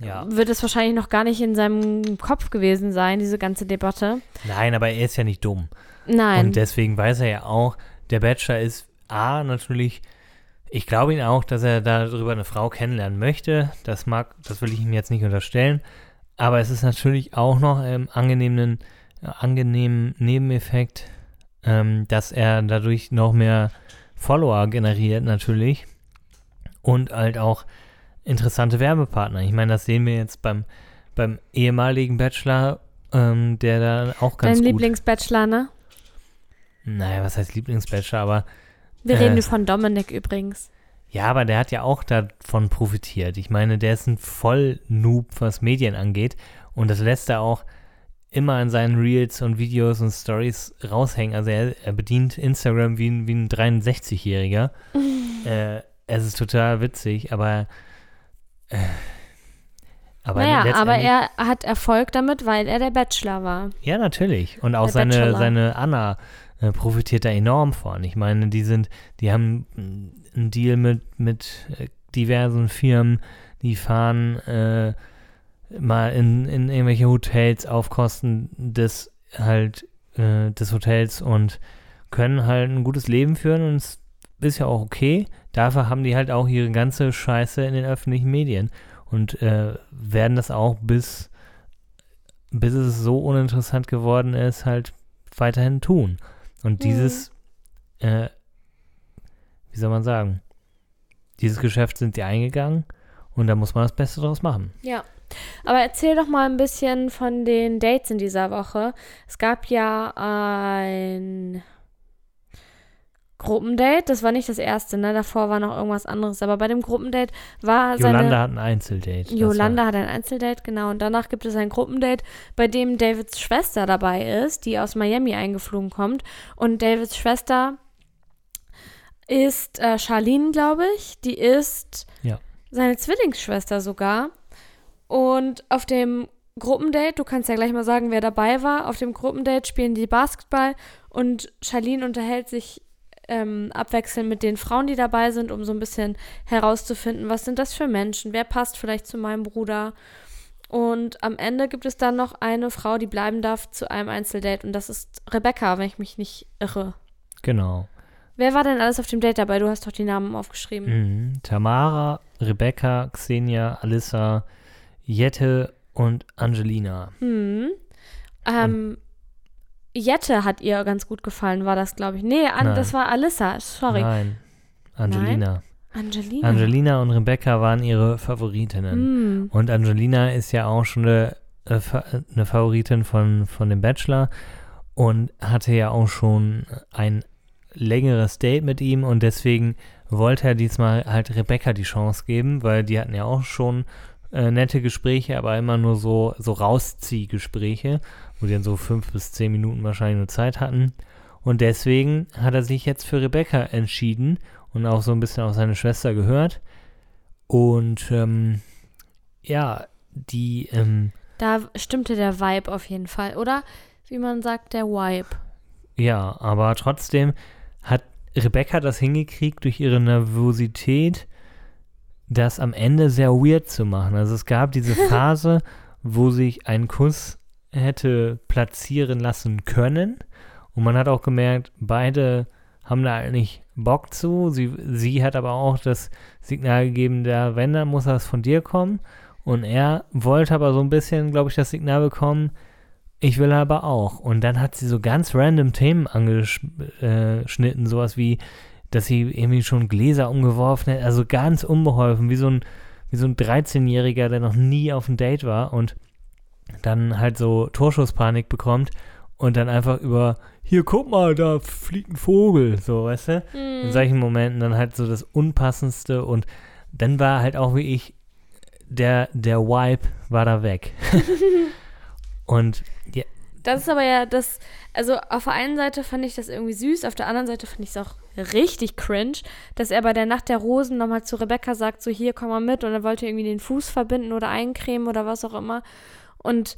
Ja. wird es wahrscheinlich noch gar nicht in seinem Kopf gewesen sein, diese ganze Debatte. Nein, aber er ist ja nicht dumm. Nein. Und deswegen weiß er ja auch, der Bachelor ist A, natürlich, ich glaube ihn auch, dass er darüber eine Frau kennenlernen möchte. Das mag, das will ich ihm jetzt nicht unterstellen. Aber es ist natürlich auch noch im angenehmen, angenehmen Nebeneffekt, ähm, dass er dadurch noch mehr Follower generiert, natürlich. Und halt auch interessante Werbepartner. Ich meine, das sehen wir jetzt beim, beim ehemaligen Bachelor, ähm, der da auch ganz Dein gut Lieblingsbachelor, ne? Naja, was heißt Lieblingsbachelor, aber Wir Äh. reden von Dominik übrigens. ja, aber der hat ja auch davon profitiert. Ich meine, der ist ein Voll-Noob, was Medien angeht und das lässt er auch immer in seinen Reels und Videos und Stories raushängen. Also er, er bedient Instagram wie ein, wie ein 63-Jähriger. (laughs) äh, es ist total witzig, aber äh, aber naja, aber er hat Erfolg damit, weil er der Bachelor war. Ja, natürlich. Und auch Der seine, Bachelor. seine Anna äh, profitiert da enorm von. Ich meine, die sind, die haben einen Deal mit, mit äh, diversen Firmen, die fahren äh, mal in, in irgendwelche Hotels auf Kosten des halt äh, des Hotels und können halt ein gutes Leben führen und es ist ja auch okay. Dafür haben die halt auch ihre ganze Scheiße in den öffentlichen Medien und äh, werden das auch bis bis es so uninteressant geworden ist, halt weiterhin tun. Und dieses, äh, wie soll man sagen, dieses Geschäft sind die eingegangen und da muss man das Beste draus machen. Ja. Aber erzähl doch mal ein bisschen von den Dates in dieser Woche. Es gab ja ein Gruppendate, das war nicht das erste, ne? Davor war noch irgendwas anderes. Aber bei dem Gruppendate war seine. Yolanda hat ein Einzeldate. war- hat ein Einzeldate, genau. Und danach gibt es ein Gruppendate, bei dem Davids Schwester dabei ist, die aus Miami eingeflogen kommt. Und Davids Schwester ist äh, Charlene, glaube ich. Die ist Ja. seine Zwillingsschwester sogar. Und auf dem Gruppendate, du kannst ja gleich mal sagen, wer dabei war, auf dem Gruppendate spielen die Basketball und Charlene unterhält sich ähm, abwechselnd mit den Frauen, die dabei sind, um so ein bisschen herauszufinden, was sind das für Menschen, wer passt vielleicht zu meinem Bruder. Und am Ende gibt es dann noch eine Frau, die bleiben darf zu einem Einzeldate und das ist Rebecca, wenn ich mich nicht irre. Genau. Wer war denn alles auf dem Date dabei? Du hast doch die Namen aufgeschrieben. Mhm. Tamara, Rebecca, Xenia, Alissa, Jette und Angelina. Hm. Ähm, Jette hat ihr ganz gut gefallen, war das, glaube ich. Nee, an, Nein. das war Alissa, sorry. Nein, Angelina. Angelina. Angelina und Rebecca waren ihre Favoritinnen. Hm. Und Angelina ist ja auch schon eine, äh, eine Favoritin von, von dem Bachelor und hatte ja auch schon ein längeres Date mit ihm und deswegen wollte er diesmal halt Rebecca die Chance geben, weil die hatten ja auch schon äh, nette Gespräche, aber immer nur so, so Rausziehgespräche, wo die dann so fünf bis zehn Minuten wahrscheinlich nur Zeit hatten. Und deswegen hat er sich jetzt für Rebecca entschieden und auch so ein bisschen auf seine Schwester gehört. Und ähm, ja, die, ähm, Da stimmte der Vibe auf jeden Fall, oder? Wie man sagt, der Vibe. ja, aber trotzdem hat Rebecca das hingekriegt durch ihre Nervosität, das am Ende sehr weird zu machen. Also es gab diese (laughs) Phase, wo sich ein Kuss hätte platzieren lassen können. Und man hat auch gemerkt, beide haben da eigentlich Bock zu. Sie, sie hat aber auch das Signal gegeben, der, wenn, dann muss das von dir kommen. Und er wollte aber so ein bisschen, glaube ich, das Signal bekommen, ich will aber auch. Und dann hat sie so ganz random Themen angeschnitten, sowas wie, dass sie irgendwie schon Gläser umgeworfen hat, also ganz unbeholfen, wie so ein, wie so ein 13-Jähriger, der noch nie auf einem Date war und dann halt so Torschusspanik bekommt und dann einfach über, hier guck mal, da fliegt ein Vogel, so, weißt du? In solchen Momenten dann halt so das Unpassendste und dann war halt auch wie ich, der, der Vibe war da weg. (laughs) und ja, Das ist aber ja das, also auf der einen Seite fand ich das irgendwie süß, auf der anderen Seite fand ich es auch richtig cringe, dass er bei der Nacht der Rosen nochmal zu Rebecca sagt, so hier, komm mal mit und er wollte irgendwie den Fuß verbinden oder eincremen oder was auch immer und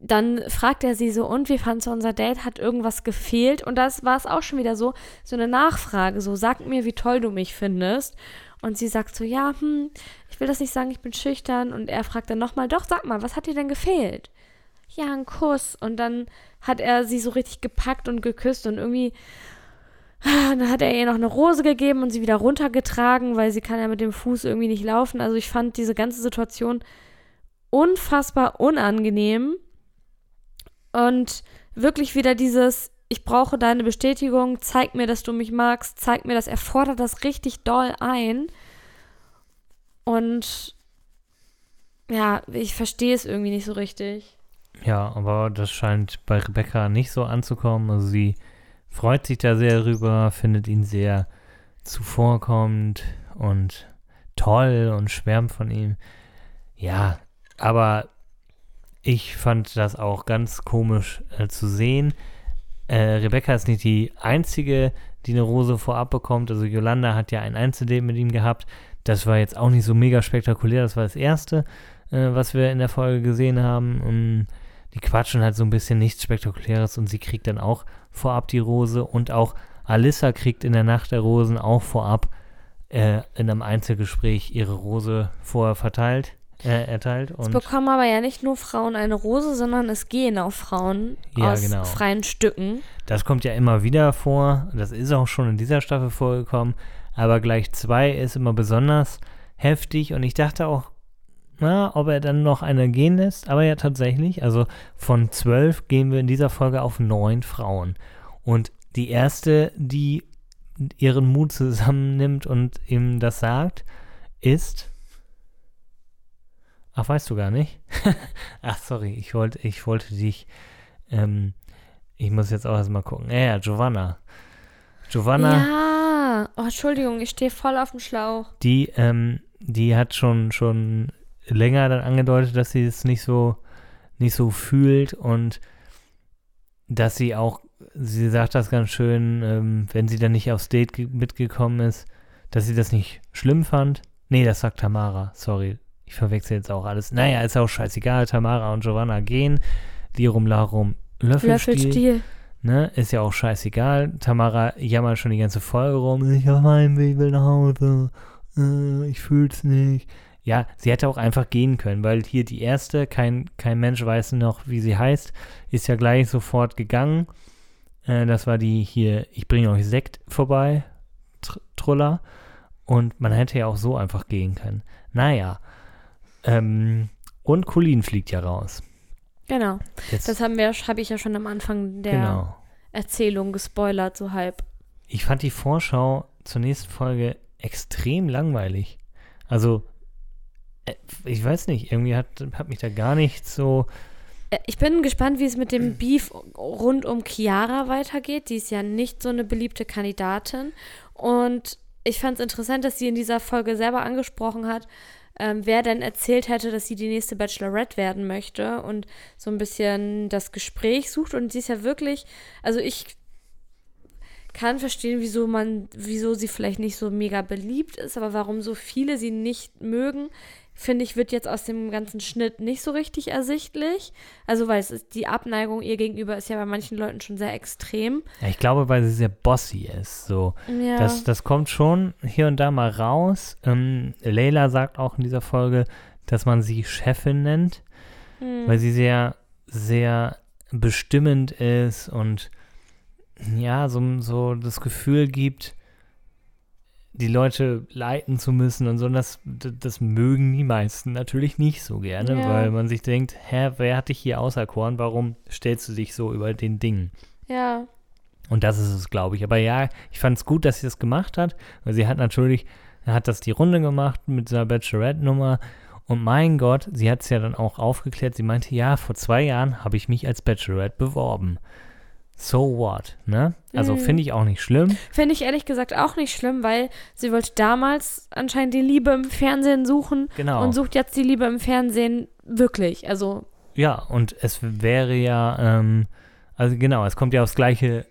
dann fragt er sie so, und wie fandst du unser Date? Hat irgendwas gefehlt? Und das war es auch schon wieder so, so eine Nachfrage, so, sag mir, wie toll du mich findest. Und sie sagt so, ja, hm, ich will das nicht sagen, ich bin schüchtern. Und er fragt dann nochmal, doch, sag mal, was hat dir denn gefehlt? Ja, ein Kuss. Und dann hat er sie so richtig gepackt und geküsst und irgendwie, ah, dann hat er ihr noch eine Rose gegeben und sie wieder runtergetragen, weil sie kann ja mit dem Fuß irgendwie nicht laufen. Also ich fand diese ganze Situation unfassbar unangenehm und wirklich wieder dieses, ich brauche deine Bestätigung, zeig mir, dass du mich magst, zeig mir das, er fordert das richtig doll ein. Und ja, ich verstehe es irgendwie nicht so richtig. Ja, aber das scheint bei Rebecca nicht so anzukommen. Also sie freut sich da sehr rüber, findet ihn sehr zuvorkommend und toll und schwärmt von ihm. Ja, aber ich fand das auch ganz komisch äh, zu sehen. Äh, Rebecca ist nicht die einzige, die eine Rose vorab bekommt. Also Yolanda hat ja ein Einzeldate mit ihm gehabt. Das war jetzt auch nicht so mega spektakulär. Das war das erste, äh, was wir in der Folge gesehen haben. Um, die quatschen halt so ein bisschen nichts Spektakuläres und sie kriegt dann auch vorab die Rose und auch Alissa kriegt in der Nacht der Rosen auch vorab äh, in einem Einzelgespräch ihre Rose vorher verteilt, äh, erteilt. Es Und bekommen aber ja nicht nur Frauen eine Rose, sondern es gehen auch Frauen Ja, aus genau. freien Stücken. das kommt ja immer wieder vor. Das ist auch schon in dieser Staffel vorgekommen. Aber gleich zwei ist immer besonders heftig und ich dachte auch, na, ob er dann noch eine gehen lässt. Aber ja, tatsächlich. Also von zwölf gehen wir in dieser Folge auf neun Frauen. Und die erste, die ihren Mut zusammennimmt und ihm das sagt, ist Ach, weißt du gar nicht? (laughs) Ach, sorry, ich wollte, ich wollte dich, ähm, ich muss jetzt auch erstmal gucken. Ja, ja, Giovanna. Giovanna, Ja. Oh, Entschuldigung, ich stehe voll auf dem Schlauch. die, ähm, die hat schon, schon länger dann angedeutet, dass sie es nicht so, nicht so fühlt und dass sie auch, sie sagt das ganz schön, ähm, wenn sie dann nicht aufs Date ge- mitgekommen ist, dass sie das nicht schlimm fand. Nee, das sagt Tamara, sorry. Ich verwechsel jetzt auch alles. Naja, ist auch scheißegal. Tamara und Giovanna gehen. Lirum Larum Löffelstiel. Löffelstiel. Ne, ist ja auch scheißegal. Tamara jammert schon die ganze Folge rum. Ich hab Heimweh, will nach Hause. Äh, ich fühl's nicht. Ja, sie hätte auch einfach gehen können, weil hier die erste, kein, kein Mensch weiß noch, wie sie heißt, ist ja gleich sofort gegangen. Äh, das war die hier, ich bringe euch Sekt vorbei, Tr Truller. Und man hätte ja auch so einfach gehen können. Naja. Ähm, und Colin fliegt ja raus. Genau. Jetzt, Das haben wir, habe ich ja schon am Anfang der genau. Erzählung gespoilert, so halb. Ich fand die Vorschau zur nächsten Folge extrem langweilig. Also, ich weiß nicht, irgendwie hat, hat mich da gar nichts so. Äh, Ich bin gespannt, wie es mit dem Beef rund um Chiara weitergeht. Die ist ja nicht so eine beliebte Kandidatin. Und ich fand es interessant, dass sie in dieser Folge selber angesprochen hat, ähm, wer denn erzählt hätte, dass sie die nächste Bachelorette werden möchte und so ein bisschen das Gespräch sucht. Und sie ist ja wirklich, also ich kann verstehen, wieso man, wieso sie vielleicht nicht so mega beliebt ist, aber warum so viele sie nicht mögen, finde ich, wird jetzt aus dem ganzen Schnitt nicht so richtig ersichtlich. Also, weil es ist, die Abneigung ihr gegenüber ist ja bei manchen Leuten schon sehr extrem. Ja, ich glaube, weil sie sehr bossy ist. So. Ja. Das, das kommt schon hier und da mal raus. Ähm, Leila sagt auch in dieser Folge, dass man sie Chefin nennt, Hm. weil sie sehr, sehr bestimmend ist und ja, so, so das Gefühl gibt, die Leute leiten zu müssen und so. Und das, das, das mögen die meisten natürlich nicht so gerne, Ja. weil man sich denkt, hä, wer hat dich hier auserkoren? Warum stellst du dich so über den Dingen? ja. Und das ist es, glaube ich. Aber ja, ich fand es gut, dass sie das gemacht hat, weil sie hat natürlich, hat das die Runde gemacht mit dieser Bachelorette-Nummer. Und mein Gott, sie hat es ja dann auch aufgeklärt. Sie meinte, ja, vor zwei Jahren habe ich mich als Bachelorette beworben. So what, ne? Also Mhm. finde ich auch nicht schlimm. Finde ich ehrlich gesagt auch nicht schlimm, weil sie wollte damals anscheinend die Liebe im Fernsehen suchen Genau. und sucht jetzt die Liebe im Fernsehen wirklich. Also, Ja, und es wäre ja, ähm, also genau, es kommt ja aufs gleiche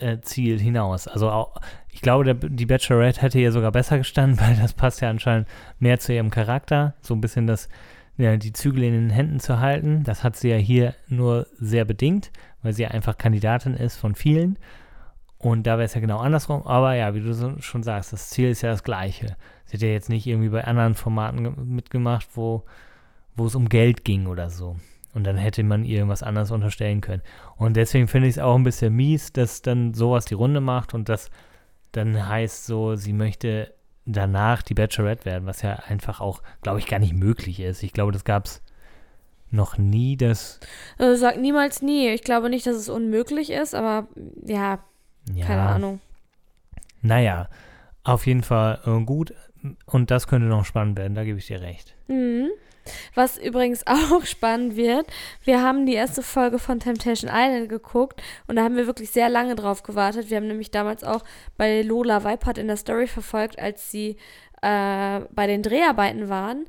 äh, Ziel hinaus. Also auch, ich glaube, der, die Bachelorette hätte ihr sogar besser gestanden, (laughs) weil das passt ja anscheinend mehr zu ihrem Charakter. So ein bisschen das, ja, die Zügel in den Händen zu halten. Das hat sie ja hier nur sehr bedingt, weil sie einfach Kandidatin ist von vielen. Und da wäre es ja genau andersrum. Aber ja, wie du so schon sagst, das Ziel ist ja das gleiche. Sie hat ja jetzt nicht irgendwie bei anderen Formaten ge- mitgemacht, wo, wo es um Geld ging oder so. Und dann hätte man ihr was anderes unterstellen können. Und deswegen finde ich es auch ein bisschen mies, dass dann sowas die Runde macht und das dann heißt so, sie möchte danach die Bachelorette werden, was ja einfach auch, glaube ich, gar nicht möglich ist. Ich glaube, das gab es noch nie, dass, also sagt niemals nie. Ich glaube nicht, dass es unmöglich ist, aber ja, ja, keine Ahnung. Naja, auf jeden Fall äh, gut. Und das könnte noch spannend werden, da gebe ich dir recht. Mhm. Was übrigens (laughs) auch spannend wird, wir haben die erste Folge von Temptation Island geguckt und da haben wir wirklich sehr lange drauf gewartet. Wir haben nämlich damals auch bei Lola Weipert in der Story verfolgt, als sie äh, bei den Dreharbeiten waren.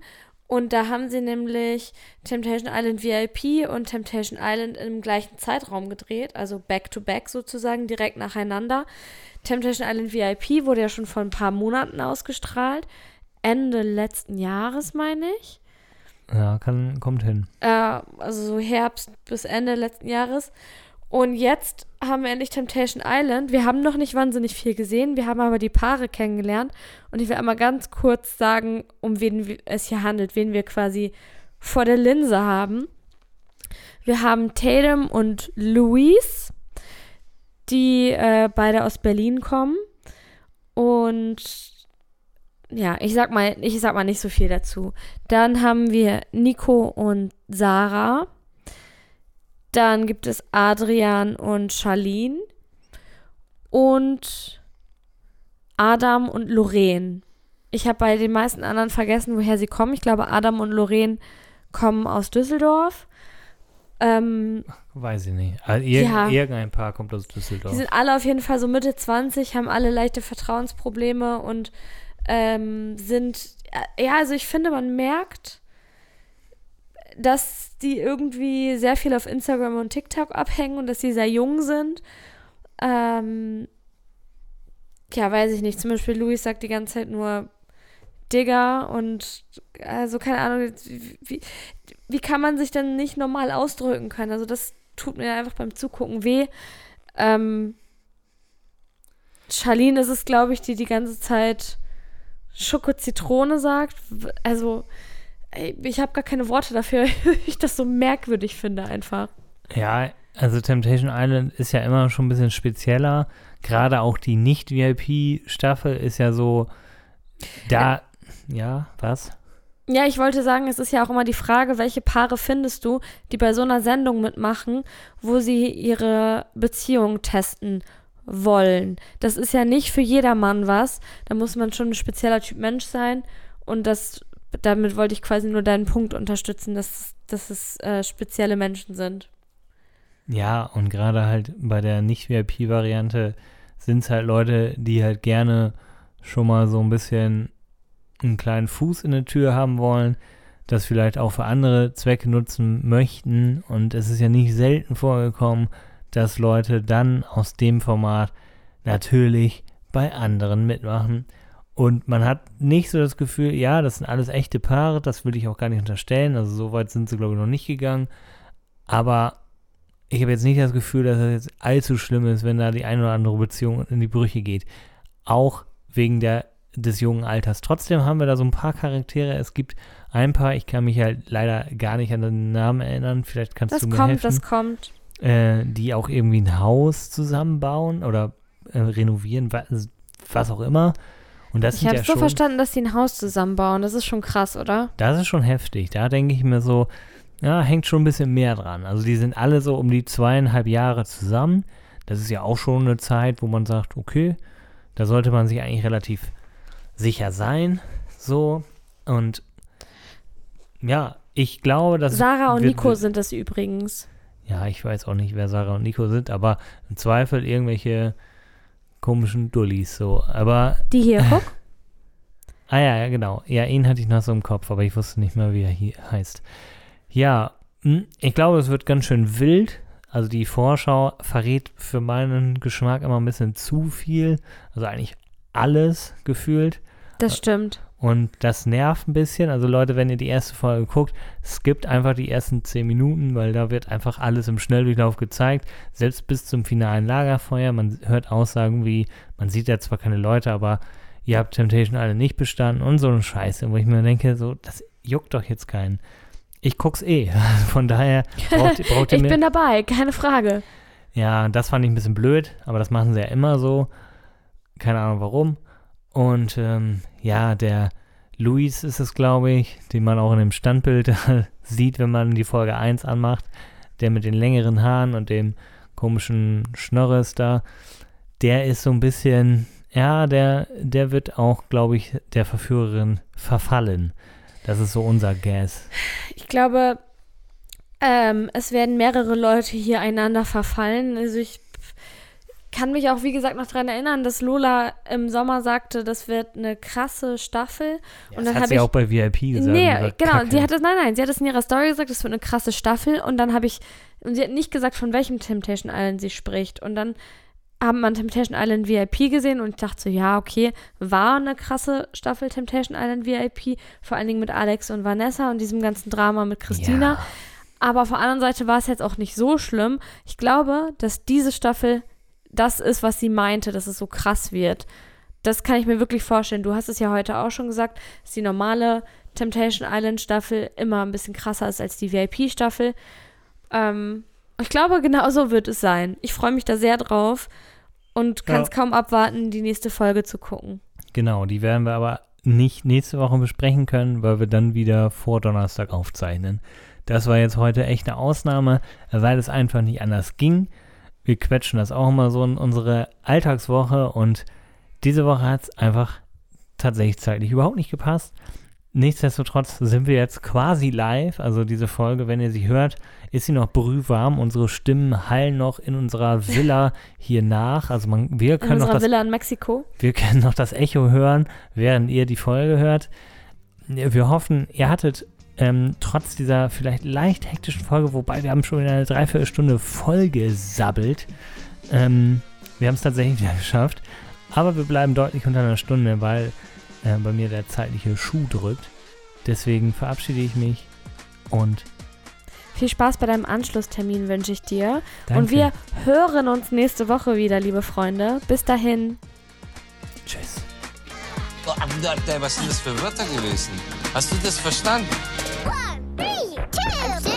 Und da haben sie nämlich Temptation Island VIP und Temptation Island im gleichen Zeitraum gedreht, also back-to-back sozusagen, direkt nacheinander. Temptation Island VIP wurde ja schon vor ein paar Monaten ausgestrahlt. Ende letzten Jahres, meine ich. Ja, kann, kommt hin. Äh, also so Herbst bis Ende letzten Jahres. Und jetzt haben wir endlich Temptation Island. Wir haben noch nicht wahnsinnig viel gesehen, wir haben aber die Paare kennengelernt. Und ich will einmal ganz kurz sagen, um wen es hier handelt, wen wir quasi vor der Linse haben. Wir haben Tatum und Louise, die äh, beide aus Berlin kommen. Und ja, ich sag mal, ich sag mal nicht so viel dazu. Dann haben wir Nico und Sarah. Dann gibt es Adrian und Charlene. Und Adam und Lorraine. Ich habe bei den meisten anderen vergessen, woher sie kommen. Ich glaube, Adam und Lorraine kommen aus Düsseldorf. Ähm, Weiß ich nicht. Also irg Ja. Irgendein Paar kommt aus die Düsseldorf. sind alle auf jeden Fall so Mitte 20, haben alle leichte Vertrauensprobleme und ähm, sind, ja, also ich finde, man merkt, dass die irgendwie sehr viel auf Instagram und TikTok abhängen und dass sie sehr jung sind. Ähm, ja, weiß ich nicht. Zum Beispiel Luis sagt die ganze Zeit nur Digger und also keine Ahnung, wie, wie kann man sich denn nicht normal ausdrücken können? Also das tut mir einfach beim Zugucken weh. Ähm, Charlene ist es, glaube ich, die die ganze Zeit Schoko-Zitrone sagt. Also, ich habe gar keine Worte dafür, (laughs) ich das so merkwürdig finde einfach. Ja, also Temptation Island ist ja immer schon ein bisschen spezieller. Gerade auch die Nicht-VIP-Staffel ist ja so, da, ja, was? Ja, ich wollte sagen, es ist ja auch immer die Frage, welche Paare findest du, die bei so einer Sendung mitmachen, wo sie ihre Beziehung testen wollen. Das ist ja nicht für jedermann was. Da muss man schon ein spezieller Typ Mensch sein. Und das, damit wollte ich quasi nur deinen Punkt unterstützen, dass, dass es äh, spezielle Menschen sind. Ja, und gerade halt bei der Nicht-VIP-Variante sind es halt Leute, die halt gerne schon mal so ein bisschen einen kleinen Fuß in der Tür haben wollen, das vielleicht auch für andere Zwecke nutzen möchten. Und es ist ja nicht selten vorgekommen, dass Leute dann aus dem Format natürlich bei anderen mitmachen. Und man hat nicht so das Gefühl, ja, das sind alles echte Paare, das will ich auch gar nicht unterstellen. Also so weit sind sie, glaube ich, noch nicht gegangen. Aber ich habe jetzt nicht das Gefühl, dass es jetzt allzu schlimm ist, wenn da die eine oder andere Beziehung in die Brüche geht. Auch wegen der, des jungen Alters. Trotzdem haben wir da so ein paar Charaktere. Es gibt ein paar, ich kann mich halt leider gar nicht an den Namen erinnern. Vielleicht kannst Das du mir kommt, helfen. das kommt. äh, die auch irgendwie ein Haus zusammenbauen oder äh, renovieren, was, was auch immer. Und das Ich habe ja so schon, verstanden, dass sie ein Haus zusammenbauen. Das ist schon krass, oder? das ist schon heftig. Da denke ich mir so, ja, hängt schon ein bisschen mehr dran. Also die sind alle so um die zweieinhalb Jahre zusammen. Das ist ja auch schon eine Zeit, wo man sagt, okay, da sollte man sich eigentlich relativ sicher sein. So. Und ja, ich glaube, dass Sarah und Nico sind es übrigens. Ja, ich weiß auch nicht, wer Sarah und Nico sind, aber im Zweifel irgendwelche komischen Dullis so. Aber, Die hier, guck. (laughs) ah ja, ja, genau. Ja, ihn hatte ich noch so im Kopf, aber ich wusste nicht mehr, wie er hier heißt. Ja, hm, ich glaube, es wird ganz schön wild. Also die Vorschau verrät für meinen Geschmack immer ein bisschen zu viel. Also eigentlich alles gefühlt. Das stimmt. Und das nervt ein bisschen. Also Leute, wenn ihr die erste Folge guckt, skippt einfach die ersten zehn Minuten, weil da wird einfach alles im Schnelldurchlauf gezeigt. Selbst bis zum finalen Lagerfeuer. Man hört Aussagen wie, man sieht ja zwar keine Leute, aber ihr habt Temptation alle nicht bestanden und so eine Scheiße, wo ich mir denke, so, das juckt doch jetzt keinen. Ich guck's eh. (laughs) Von daher braucht, braucht ihr Ich bin dabei, keine Frage. Ja, das fand ich ein bisschen blöd, aber das machen sie ja immer so. Keine Ahnung warum. Und ähm, ja, der Luis ist es, glaube ich, den man auch in dem Standbild (laughs) sieht, wenn man die Folge 1 anmacht. Der mit den längeren Haaren und dem komischen Schnörres da. Der ist so ein bisschen, ja, der, der wird auch, glaube ich, der Verführerin verfallen. Das ist so unser Gas. Ich glaube, ähm, es werden mehrere Leute hier einander verfallen. Also ich kann mich auch, wie gesagt, noch daran erinnern, dass Lola im Sommer sagte, das wird eine krasse Staffel. Ja, und das dann hat sie ich auch bei VIP gesagt. Nee, das war genau. Kacke. Sie hat es, nein, nein, sie hat es in ihrer Story gesagt, es wird eine krasse Staffel. Und dann habe ich, und sie hat nicht gesagt, von welchem Temptation Island sie spricht. Und dann haben man Temptation Island VIP gesehen und ich dachte so, ja, okay, war eine krasse Staffel Temptation Island VIP, vor allen Dingen mit Alex und Vanessa und diesem ganzen Drama mit Christina. Ja. Aber auf der anderen Seite war es jetzt auch nicht so schlimm. Ich glaube, dass diese Staffel das ist, was sie meinte, dass es so krass wird. Das kann ich mir wirklich vorstellen. Du hast es ja heute auch schon gesagt, dass die normale Temptation Island Staffel immer ein bisschen krasser ist als die VIP-Staffel. Ähm, ich glaube, genau so wird es sein. Ich freue mich da sehr drauf und kann es Ja. kaum abwarten, die nächste Folge zu gucken. Genau, die werden wir aber nicht nächste Woche besprechen können, weil wir dann wieder vor Donnerstag aufzeichnen. Das war jetzt heute echt eine Ausnahme, weil es einfach nicht anders ging. Wir quetschen das auch immer so in unsere Alltagswoche und diese Woche hat es einfach tatsächlich zeitlich überhaupt nicht gepasst. Nichtsdestotrotz sind wir jetzt quasi live. Also diese Folge, wenn ihr sie hört, ist sie noch brühwarm. Unsere Stimmen hallen noch in unserer Villa (laughs) hier nach. Also man, wir In können noch unserer das, Villa in Mexiko. wir können noch das Echo hören, während ihr die Folge hört. Wir hoffen, ihr hattet ähm, trotz dieser vielleicht leicht hektischen Folge, wobei wir haben schon wieder eine Dreiviertelstunde vollgesabbelt. Ähm, wir haben es tatsächlich wieder (laughs) geschafft. Aber wir bleiben deutlich unter einer Stunde, weil äh, bei mir der zeitliche Schuh drückt. Deswegen verabschiede ich mich und Viel Spaß bei deinem Anschlusstermin wünsche ich dir. danke. Und wir hören uns nächste Woche wieder, liebe Freunde. Bis dahin. Tschüss. Was sind das für Wörter gewesen? Hast du das verstanden? One, three, two,